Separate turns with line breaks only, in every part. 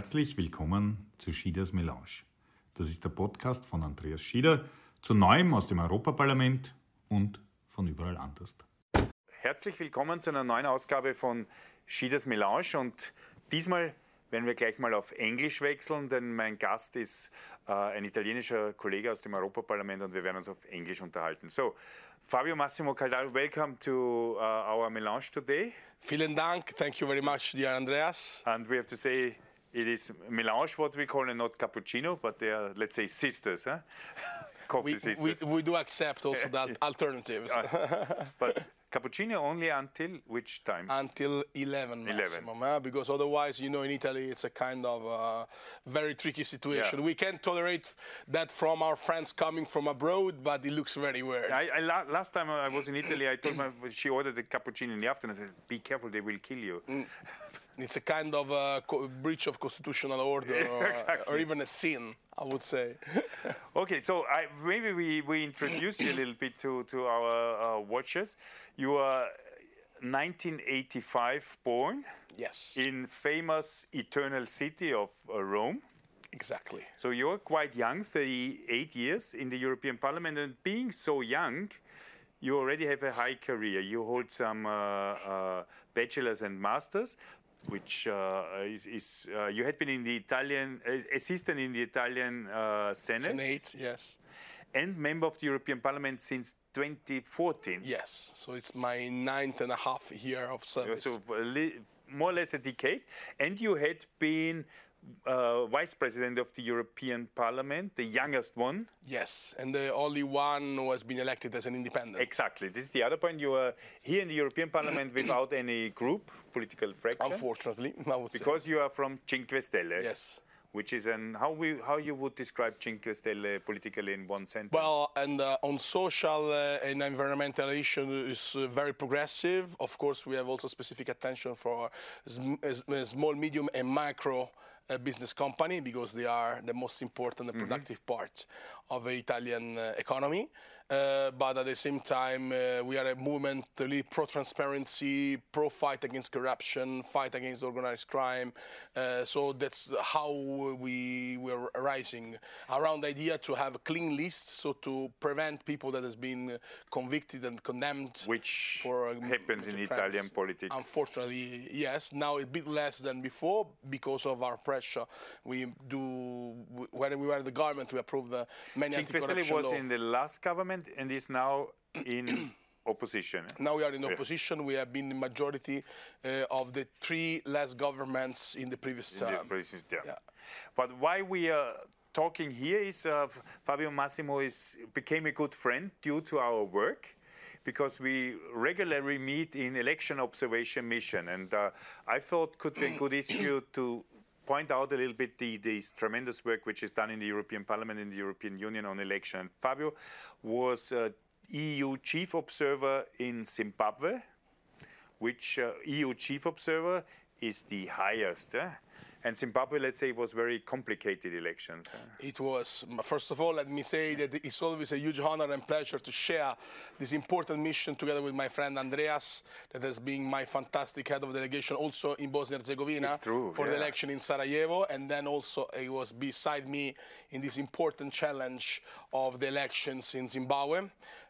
Herzlich willkommen zu Schieders Melange. Das ist der Podcast von Andreas Schieder zu Neuem aus dem Europaparlament und von überall anders.
Herzlich willkommen zu einer neuen Ausgabe von Schieders Melange und diesmal werden wir gleich mal auf Englisch wechseln, denn mein Gast ist äh, ein italienischer Kollege aus dem Europaparlament und wir werden uns auf Englisch unterhalten. So, Fabio Massimo Caldaro, welcome to uh, our Melange today.
Vielen Dank. Thank you very much, dear Andreas.
And we have to say it is melange, what we call, and not cappuccino, but they are, let's say, sisters, huh? Coffee
We,
sisters.
we, we do accept also the alternatives
but cappuccino only until which time?
until 11 maximum, eh? because otherwise, you know, in Italy it's a kind of uh, very tricky situation.
Yeah.
We can't tolerate that from our friends coming from abroad, but it looks very weird.
I, I la- last time I was in Italy, I told my she ordered a cappuccino in the afternoon. I said, "Be careful, they will kill you."
It's a kind of co- breach of constitutional order or,
Exactly.
or even a sin, I would say.
Okay, so I, maybe we, we introduce you a little bit to, to our uh, watchers. You are 1985 born
yes,
in famous eternal city of uh, Rome.
exactly.
So you're quite young, 38 years in the European Parliament, and being so young, you already have a high career. You hold some uh, uh, bachelors and masters, which uh, is, is uh, you had been in the Italian uh, assistant in the Italian uh, Senate,
Senate, yes.
and member of the European Parliament since 2014.
Yes, so it's my ninth and a half year of service.
So li- more or less a decade, and you had been uh, vice president of the European Parliament, the youngest one.
Yes, and the only one who has been elected as an independent.
Exactly. This is the other point. You are here in the European Parliament without any group, political fraction,
Unfortunately, I would say.
because you are from Cinque Stelle.
Yes.
Which is an how we how you would describe Cinque Stelle politically in one sentence?
Well, and uh, on social uh, and environmental issues is uh, very progressive. Of course, we have also specific attention for sm- uh, small, medium, and micro uh, business company because they are the most important and productive part of the Italian uh, economy. Uh, but at the same time, uh, we are a movement really pro transparency, pro fight against corruption, fight against organized crime. Uh, so that's how we were rising around the idea to have a clean list, so to prevent people that has been convicted and condemned.
Which
for um,
happens in
to
Italian politics.
Unfortunately, yes. Now a bit less than before because of our pressure. We do when we were in the government, we approved the many
Cinque Stelle was
law.
in the last government and is now in opposition.
Now we are in opposition. We have been in majority uh, of the three last governments in the previous
in the
term.
yeah.
Yeah.
But why we are talking here is uh, Fabio Massimo is became a good friend due to our work. Because we regularly meet in election observation mission, and uh, I thought could be a good issue to point out a little bit the this tremendous work which is done in the European Parliament in the European Union on election. Fabio was uh, EU chief observer in Zimbabwe, which uh, EU chief observer is the highest. eh? And Zimbabwe, let's say, it was very complicated elections.
It was. First of all, let me say that it's always a huge honor and pleasure to share this important mission together with my friend Andreas, that has been my fantastic head of delegation also in Bosnia and Herzegovina
true,
for the election in Sarajevo, and then also he was beside me in this important challenge of the elections in Zimbabwe.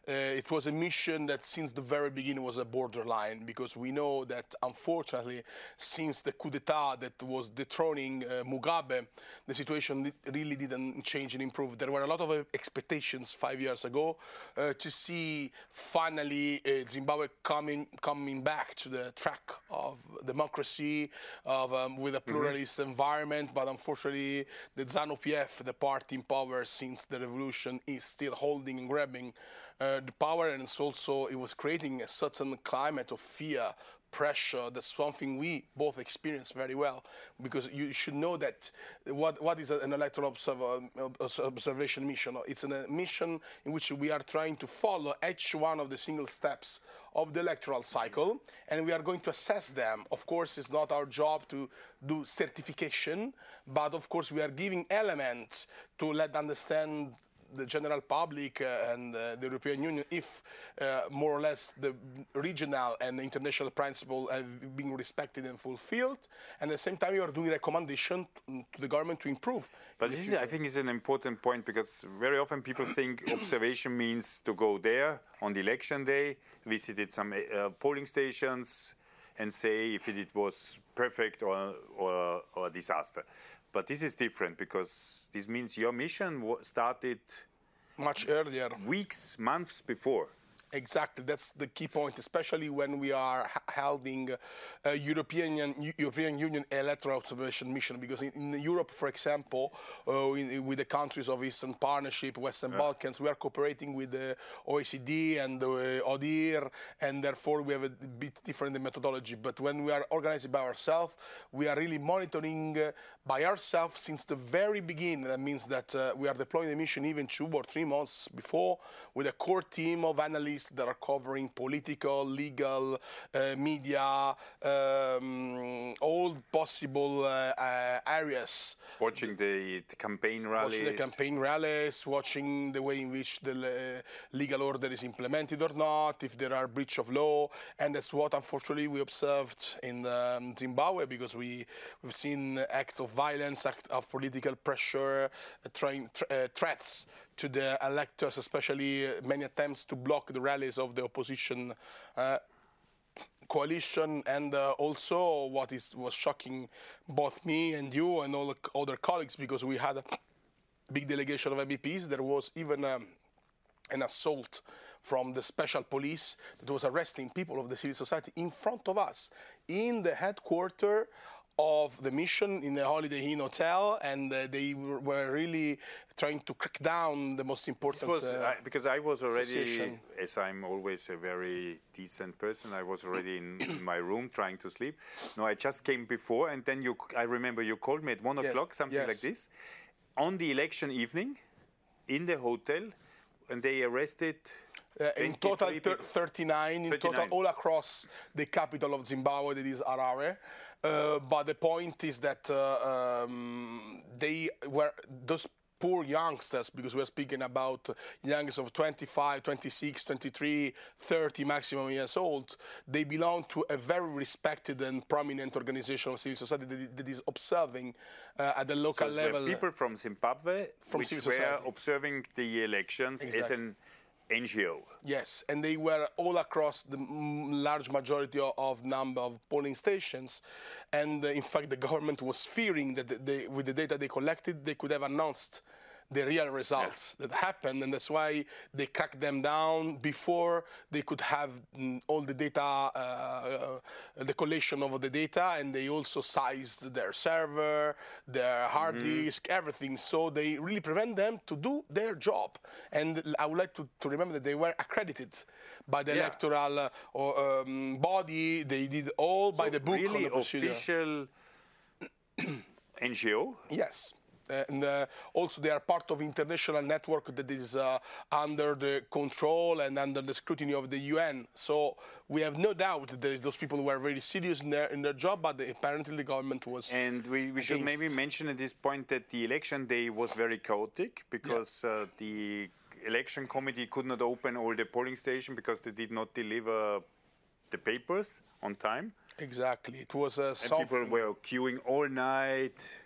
Uh, it was a mission that since the very beginning was a borderline because we know that unfortunately since the coup d'etat that was dethroning uh, Mugabe, the situation really didn't change and improve. There were a lot of uh, expectations five years ago uh, to see finally uh, Zimbabwe coming coming back to the track of democracy, of um, with a pluralist environment. But unfortunately, the ZANU PF, the party in power since the revolution, is still holding and grabbing Uh, the power, and it's also it was creating a certain climate of fear, pressure. That's something we both experience very well because you should know that what what is an electoral observer, observation mission? It's a mission in which we are trying to follow each one of the single steps of the electoral cycle, and we are going to assess them. Of course, it's not our job to do certification, but of course we are giving elements to let understand the general public uh, and uh, the European Union if uh, more or less the regional and international principle have been respected and fulfilled. And at the same time, you are doing recommendation to the government to improve.
But this is. I think, is an important point because very often people think observation means to go there on the election day, visited some uh, polling stations, and say if it, it was perfect or, or, or a disaster. But this is different because this means your mission started
much earlier.
weeks, months before.
Exactly, that's the key point, especially when we are holding a European European Union electoral observation mission. Because in, in Europe, for example, uh, in, with the countries of Eastern Partnership, Western Balkans, we are cooperating with the OECD and the ODIHR, and therefore we have a bit different methodology. But when we are organizing by ourselves, we are really monitoring uh, by ourselves since the very beginning. That means that uh, we are deploying the mission even two or three months before with a core team of analysts that are covering political, legal, uh, media, um, all possible uh, uh, areas.
Watching the, the campaign rallies.
Watching the campaign rallies, watching the way in which the le- legal order is implemented or not, if there are breach of law, and that's what unfortunately we observed in um, Zimbabwe because we we've seen acts of violence, acts of political pressure, uh, trying tr- uh, threats to the electors, especially many attempts to block the rallies of the opposition. Uh, coalition and uh, also what is was shocking both me and you and all the other colleagues because we had a big delegation of MEPs. There was even um, an assault from the special police that was arresting people of the civil society in front of us in the headquarters of the mission in the Holiday Inn Hotel, and uh, they were, really trying to crack down the most important.
was
uh,
I, because I was already, as I'm always a very decent person, I was already in, in my room trying to sleep. No, I just came before, and then you, I remember you called me at one
Yes,
o'clock, something like this, on the election evening, in the hotel, and they arrested.
Uh, in total,
23
thir-
people.
39 in total, all across the capital of Zimbabwe, that is Harare. Uh, but the point is that uh, um, they were those poor youngsters, because we're speaking about youngsters of 25, 26, 23, 30 maximum years old. They belong to a very respected and prominent organization of civil society that, that is observing uh, at the local
were
level.
people from Zimbabwe
From
which
civil
were observing the elections as an NGO.
Yes, and they were all across the large majority of number of polling stations, and uh, in fact, the government was fearing that they, with the data they collected, they could have announced the real results that happened, and that's why they cracked them down before they could have mm, all the data, uh, uh, the collation of the data, and they also sized their server, their hard disk, everything. So they really prevent them to do their job. And I would like to, to remember that they were accredited by the
Yeah.
electoral uh, or, um, body. They did all by the book on
really
the procedure.
official NGO.
Yes. And uh, also, they are part of international network that is uh, under the control and under the scrutiny of the UN. So we have no doubt that those people were very serious in their in their job, but the, apparently the government was.
And we, we should maybe mention at this point that the election day was very chaotic because uh, the election committee could not open all the polling stations because they did not deliver the papers on time.
exactly. It was uh,
And people were queuing all night.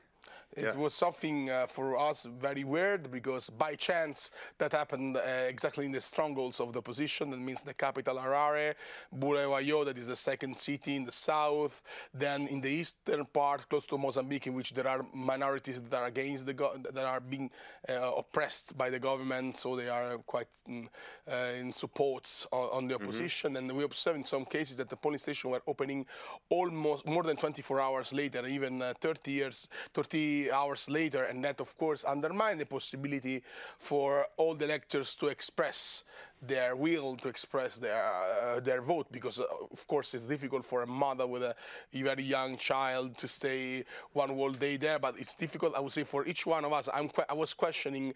It
Yeah.
was something uh, for us very weird because by chance that happened uh, exactly in the strongholds of the opposition. That means the capital Harare, Bulawayo, that is the second city in the south. Then in the eastern part, close to Mozambique, in which there are minorities that are against the go- that are being uh, oppressed by the government, so they are quite mm, uh, in supports on, on the opposition. And we observed in some cases that the polling stations were opening almost more than 24 hours later, even uh, 30 years, 30 hours later, and that of course undermined the possibility for all the electors to express their will to express their uh, their vote because uh, of course it's difficult for a mother with a very young child to stay one whole day there but it's difficult I would say for each one of us I'm I was questioning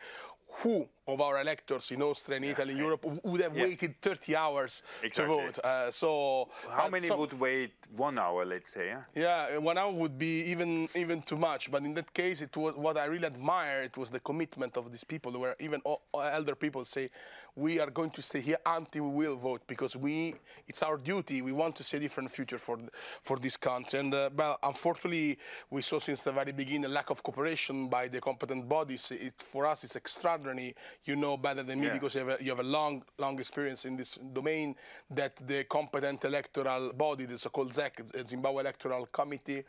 who of our electors in Austria and Italy and Europe would have
Yeah.
waited 30 hours
Exactly.
to vote uh, so
How many
some-
would wait one hour, let's say? Huh?
yeah, one hour would be even even too much. But in that case, it was what I really admire. It was the commitment of these people. Were even o- elder people say, "We are going to stay here until we will vote because we it's our duty. We want to see a different future for for this country." And uh, well, unfortunately, we saw since the very beginning a lack of cooperation by the competent bodies. It, for us, it's extraordinary. You know better than me
Yeah.
because you have a, you have a long long experience in this domain. That the competent electoral body, the so-called ZEC, Zimbabwe Electoral Committee,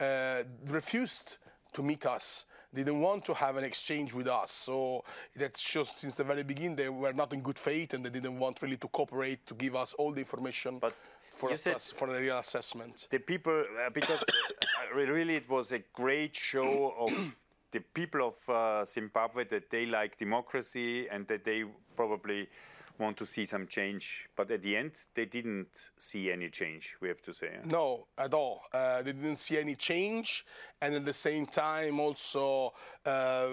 uh, refused to meet us. They didn't want to have an exchange with us. So that shows since the very beginning they were not in good faith and they didn't want really to cooperate to give us all the information
But
for,
you
us, for a real assessment.
the people uh, because uh, really it was a great show of the people of uh, Zimbabwe that they like democracy and that they probably want to see some change. But at the end, they didn't see any change. We have to say.
No, at all. Uh, they didn't see any change, and at the same time, also uh,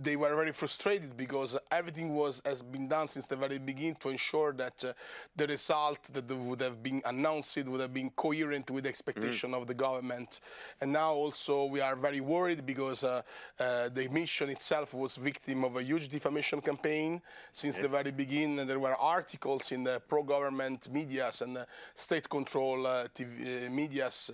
they were very frustrated because everything was has been done since the very beginning to ensure that uh, the result that would have been announced would have been coherent with the expectation of the government. And now also we are very worried because uh, uh, the mission itself was victim of a huge defamation campaign since the very beginning. And there were articles in the pro-government medias and state-control uh, TV, uh, medias,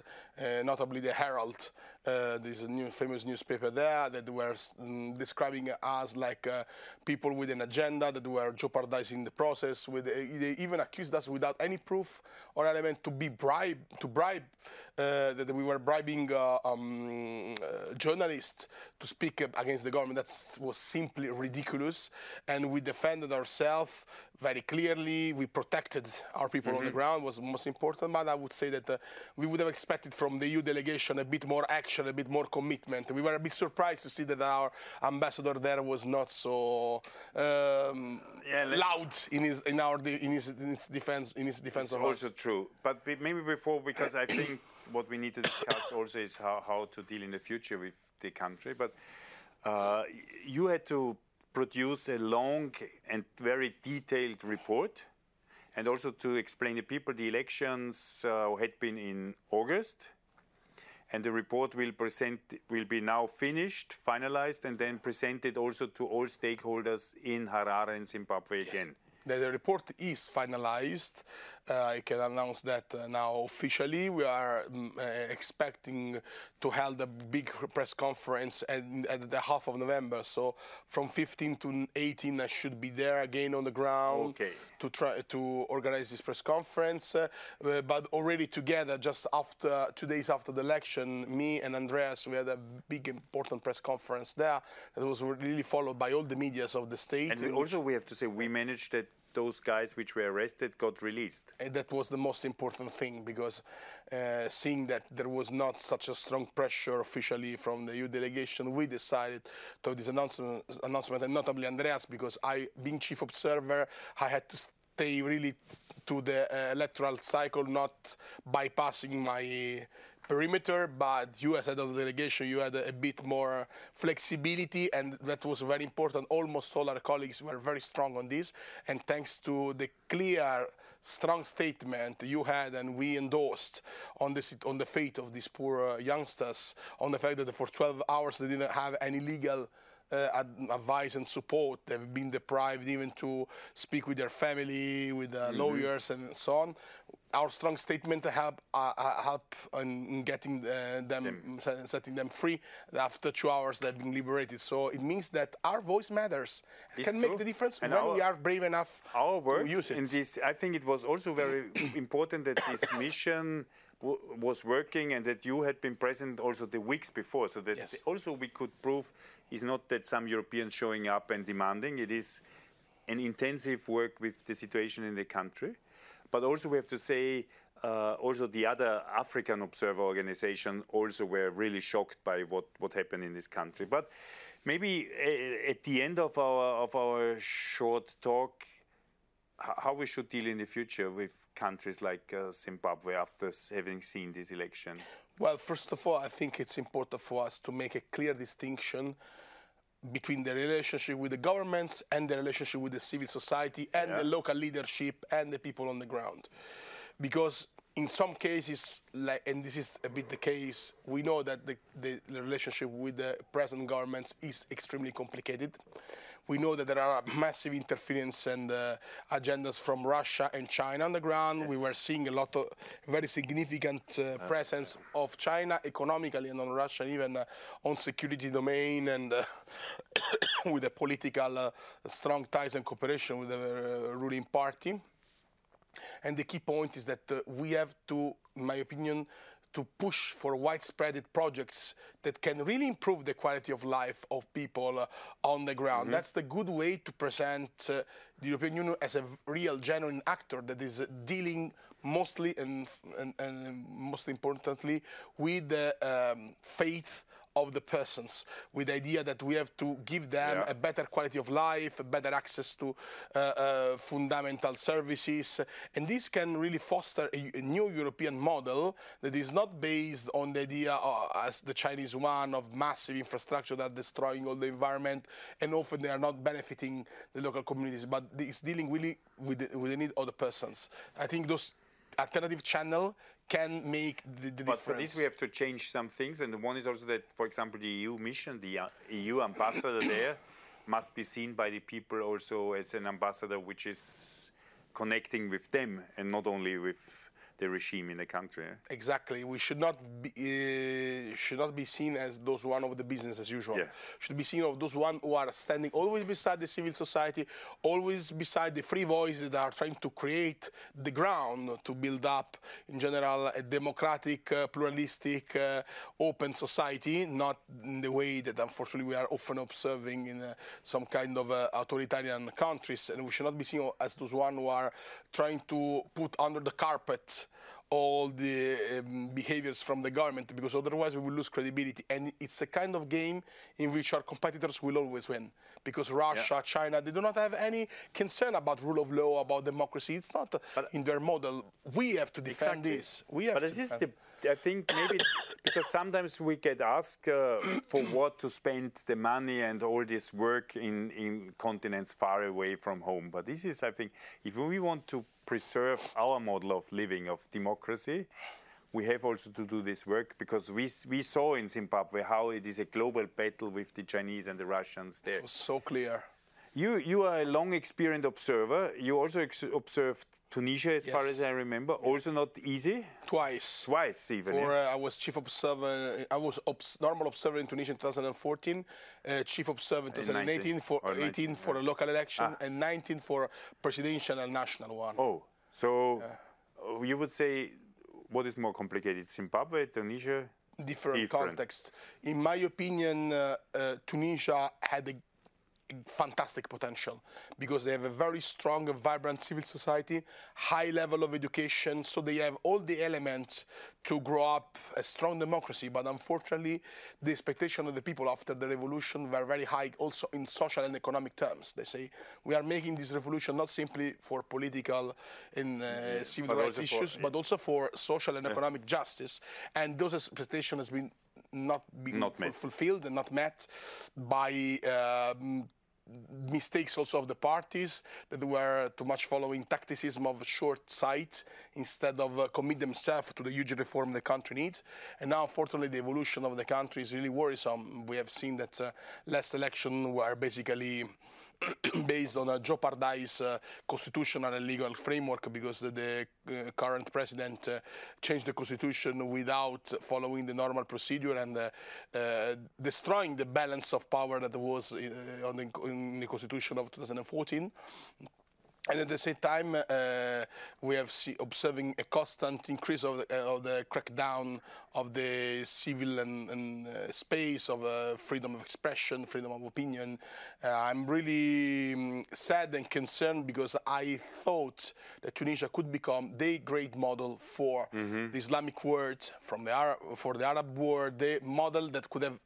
notably the Herald. Uh, there's a new famous newspaper there that were mm, describing us like uh, people with an agenda that were jeopardizing the process. With they even accused us without any proof or element to be bribe to bribe uh, that we were bribing uh, um, uh, journalists to speak up against the government. That was simply ridiculous, and we defended ourselves very clearly. We protected our people on the ground was most important. But I would say that uh, we would have expected from the EU delegation a bit more action, a bit more commitment. We were a bit surprised to see that our ambassador there was not so um,
Yeah,
loud in his in our in his, in his defense in his defense
It's
of
also
us.
true. But maybe before, because I think what we need to discuss also is how, how to deal in the future with the country. But uh, you had to produce a long and very detailed report, and also to explain to people the elections uh, had been in August. And the report will present will be now finished, finalized, and then presented also to all stakeholders in Harare and Zimbabwe again.
The, the report is finalized. Uh, I can announce that uh, now officially. We are mm, uh, expecting to hold a big press conference at, at the half of November. So from 15 to 18, I should be there again on the ground
Okay.
to try to organize this press conference. Uh, but already together, just after two days after the election, me and Andreas, we had a big important press conference there that was really followed by all the medias of the state.
And also, we have to say, we managed that those guys which were arrested got released.
And that was the most important thing because uh, seeing that there was not such a strong pressure officially from the EU delegation, we decided to this announcement, announcement and notably Andreas, because I, being chief observer, I had to stay really to the uh, electoral cycle, not bypassing my perimeter, but you as head of the delegation, you had a, a bit more flexibility, and that was very important. Almost all our colleagues were very strong on this, and thanks to the clear, strong statement you had and we endorsed on the on the fate of these poor uh, youngsters, on the fact that for 12 hours they didn't have any legal advice and support. They've been deprived even to speak with their family, with uh, lawyers, and so on. Our strong statement to help uh, uh, help in getting uh, them, se- setting them free. After two hours, they've been liberated. So it means that our voice matters,
It's
can
true.
make the difference
And
when
our-
we are brave enough
Our work
to use it.
in this, I think it was also very important that this mission was working and that you had been present also the weeks before, so that
Yes.
also we could prove it's not that some Europeans showing up and demanding. It is an intensive work with the situation in the country, but also we have to say. Uh, also, the other African observer organization also were really shocked by what, what happened in this country. But maybe uh, at the end of our of our short talk, how we should deal in the future with countries like uh, Zimbabwe after having seen this election.
Well, first of all, I think it's important for us to make a clear distinction between the relationship with the governments and the relationship with the civil society and the local leadership and the people on the ground. Because in some cases, like, and this is a bit the case, we know that the, the, the relationship with the present governments is extremely complicated. We know that there are massive interference and uh, agendas from Russia and China on the ground. We were seeing a lot of very significant uh, presence of China economically and on Russia, even uh, on security domain and uh, with a political uh, strong ties and cooperation with the uh, ruling party. And the key point is that uh, we have to, in my opinion, to push for widespread projects that can really improve the quality of life of people uh, on the ground. That's the good way to present uh, the European Union as a real, genuine actor that is uh, dealing mostly and, and, and most importantly with the um, faith of the persons with the idea that we have to give them
Yeah.
a better quality of life, a better access to uh, uh, fundamental services. And this can really foster a, a new European model that is not based on the idea, uh, as the Chinese one, of massive infrastructure that are destroying all the environment and often they are not benefiting the local communities, but it's dealing really with the, with the need of the persons. I think those alternative channel can make the, the
But for
difference.
this, we have to change some things. And the one is also that, for example, the EU mission, the uh, EU ambassador there, must be seen by the people also as an ambassador which is connecting with them and not only with the regime in the country. eh?
Exactly. We should not be uh, should not be seen as those one of the business as usual.
Yeah.
Should be seen of those one who are standing always beside the civil society, always beside the free voices that are trying to create the ground to build up, in general, a democratic, uh, pluralistic, uh, open society. Not in the way that unfortunately we are often observing in uh, some kind of uh, authoritarian countries, and we should not be seen as those one who are trying to put under the carpet all the um, behaviors from the government because otherwise we will lose credibility and it's a kind of game in which our competitors will always win because Russia, China, they do not have any concern about rule of law, about democracy. It's not uh, in their model. We have to defend this. We have
but
to
this is the, I think maybe because sometimes we get asked uh, for what to spend the money and all this work in, in continents far away from home. But this is, I think, if we want to preserve our model of living, of democracy, we have also to do this work because we, we saw in Zimbabwe how it is a global battle with the Chinese and the Russians there.
It was so clear.
You you are a long experienced observer. You also ex- observed Tunisia, as far as I remember. Also not easy.
Twice.
Twice even.
For,
yeah?
uh, I was chief observer. I was obs- normal observer in Tunisia in 2014, uh, chief observer in 2018 for
or
18
19,
for
yeah.
a local election, and 19 for presidential and national one.
oh, so uh, you would say what is more complicated, Zimbabwe, Tunisia?
different,
different.
context. In my opinion, uh, uh, Tunisia had a fantastic potential because they have a very strong and vibrant civil society, high level of education, so they have all the elements to grow up a strong democracy. But unfortunately, the expectation of the people after the revolution were very high, also in social and economic terms. They say we are making this revolution not simply for political and uh, civil
But
rights
for-
issues, but also for social and economic justice. And those expectations has been not been
Not
fulfilled and not met by um, mistakes also of the parties that were too much following tacticism of short sight instead of uh, commit themselves to the huge reform the country needs. And now, unfortunately, the evolution of the country is really worrisome. We have seen that uh, last election were basically based on a jeopardized uh, constitutional and legal framework because the, the uh, current president uh, changed the constitution without following the normal procedure and uh, uh, destroying the balance of power that was uh, on the, in the constitution of 2014. And at the same time, uh, we have see, observing a constant increase of the, uh, of the crackdown of the civil and, and uh, space of uh, freedom of expression, freedom of opinion. Uh, I'm really um, sad and concerned because I thought that Tunisia could become the great model for the Islamic world, from the Arab, for the Arab world, the model that could have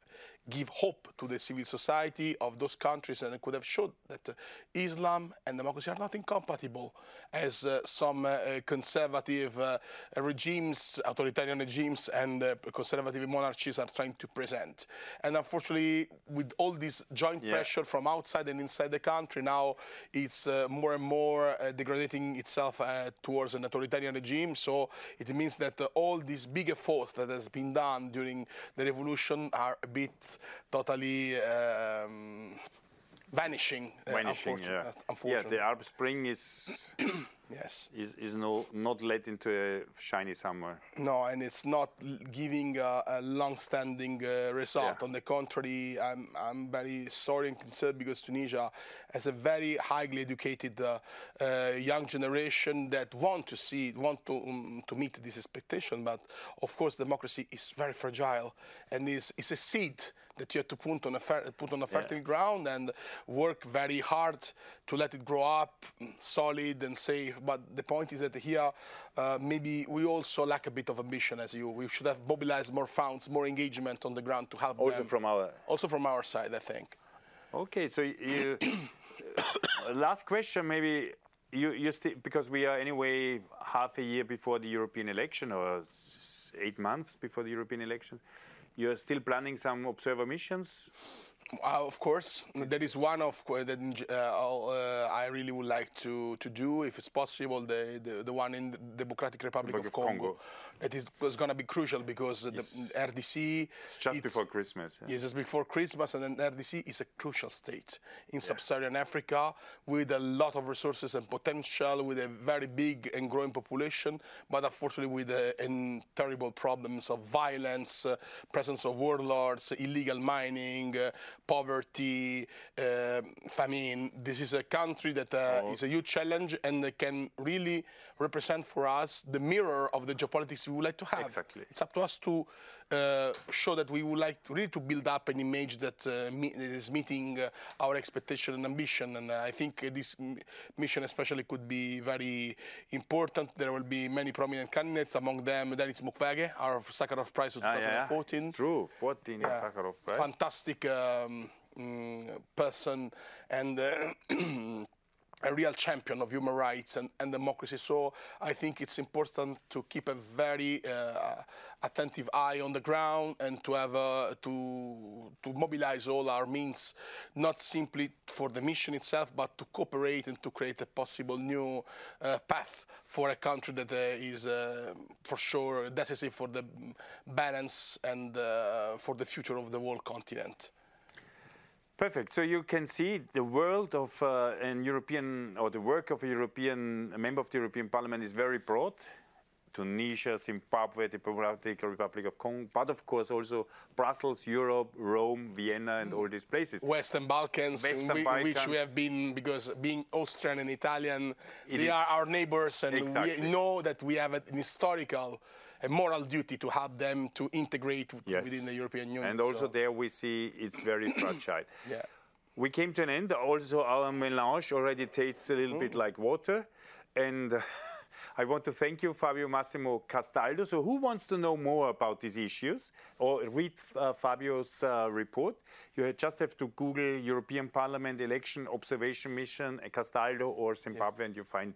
give hope to the civil society of those countries and could have showed that uh, Islam and democracy are not incompatible, as uh, some uh, conservative uh, regimes, authoritarian regimes, and uh, conservative monarchies are trying to present. And unfortunately, with all this joint
Yeah.
pressure from outside and inside the country, now it's uh, more and more uh, degrading itself uh, towards an authoritarian regime. So it means that uh, all these big efforts that has been done during the revolution are a bit totally um, vanishing. uh,
Vanishing, yeah.
uh,
Yeah, the Arab Spring is
yes.
is, is no, not led into a shiny summer.
No, and it's not giving a, a long-standing uh, result.
Yeah.
On the contrary, I'm, I'm very sorry and concerned because Tunisia has a very highly educated uh, uh, young generation that want to see, want to um, to meet this expectation. But of course, democracy is very fragile and is is a seed that you have to put on a fer- put on a fertile ground and work very hard to let it grow up solid and safe. But the point is that here, uh, maybe we also lack a bit of ambition as you. We should have mobilized more funds, more engagement on the ground to help
Also
them.
from our
also from our side, I think.
Okay, so you uh, last question maybe you you still because we are anyway half a year before the European election or s- eight months before the European election. You're still planning some observer missions.
Uh, of course, that is one of that uh, uh, I really would like to, to do, if it's possible, the, the, the one in the Democratic Republic of
Republic of
Congo.
Congo.
That is going to be crucial because
Yes.
the RDC
It's just before Christmas. yeah.
Yes, just before Christmas, and then RDC is a crucial state in sub-Saharan Africa with a lot of resources and potential, with a very big and growing population, but unfortunately with uh, terrible problems of violence, uh, presence of warlords, illegal mining, uh, poverty, uh, famine. This is a country that uh, is a huge challenge and can really represent for us the mirror of the geopolitics we would like to have.
Exactly.
It's up to us to uh, show that we would like to really to build up an image that, uh, me- that is meeting uh, our expectation and ambition. And I think uh, this m- mission especially could be very important. There will be many prominent candidates, among them Denis Mukwege, our Sakharov Prize of
Ah, yeah, yeah.
2014.
True, 14
Yeah.
Sakharov Prize.
Fantastic um, mm, person and uh, a real champion of human rights and, and democracy. So I think it's important to keep a very uh, attentive eye on the ground and to have uh, to to mobilize all our means, not simply for the mission itself, but to cooperate and to create a possible new uh, path for a country that uh, is uh, for sure decisive for the balance and uh, for the future of the whole continent.
Perfect. So you can see the world of uh, an European or the work of a European a member of the European Parliament is very broad. Tunisia, Zimbabwe, the Democratic Republic of Congo, but of course also Brussels, Europe, Rome, Vienna, and all these places.
Western Balkans,
Western
in whi- which we have been because being Austrian and Italian,
It
they
is-
are our neighbors, and
Exactly.
we know that we have an historical, a moral duty to help them to integrate
Yes.
within the European Union.
And also
so-
there we see it's very fragile.
Yeah.
We came to an end. Also, our melange already tastes a little bit like water. And I want to thank you, Fabio Massimo Castaldo. So, who wants to know more about these issues or read uh, Fabio's uh, report? You just have to Google European Parliament Election Observation Mission, uh, Castaldo, or Zimbabwe, and you find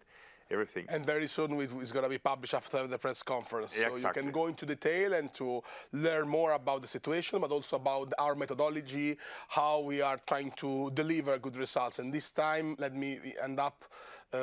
everything.
And very soon it's going to be published after the press conference.
Yeah,
so
exactly.
you can go into detail and to learn more about the situation, but also about our methodology, how we are trying to deliver good results. And this time, let me end up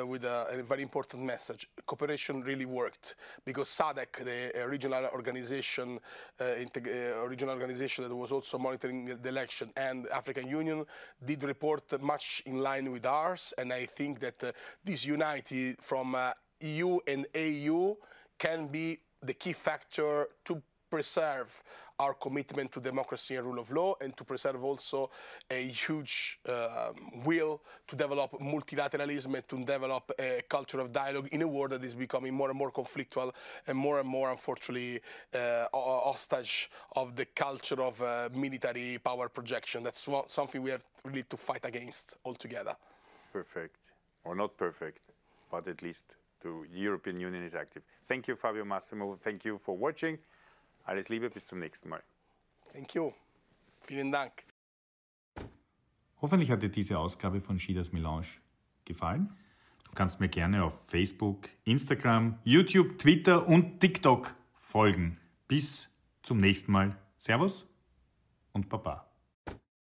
with a, very important message. Cooperation really worked because SADC, the uh, regional organization, uh, integ- uh, regional organization that was also monitoring the- election, and African Union did report much in line with ours. And I think that uh, this unity from uh, EU and AU can be the key factor to preserve our commitment to democracy and rule of law and to preserve also a huge uh, will to develop multilateralism and to develop a culture of dialogue in a world that is becoming more and more conflictual and more and more, unfortunately, uh, hostage of the culture of uh, military power projection. That's something we have really to fight against altogether.
Perfect. Or not perfect, but at least the European Union is active. Thank you, Fabio Massimo. Thank you for watching. Alles Liebe, bis zum nächsten Mal.
Thank you. Vielen Dank.
Hoffentlich hat dir diese Ausgabe von Schieders Melange gefallen. Du kannst mir gerne auf Facebook, Instagram, YouTube, Twitter und TikTok folgen. Bis zum nächsten Mal. Servus und Baba.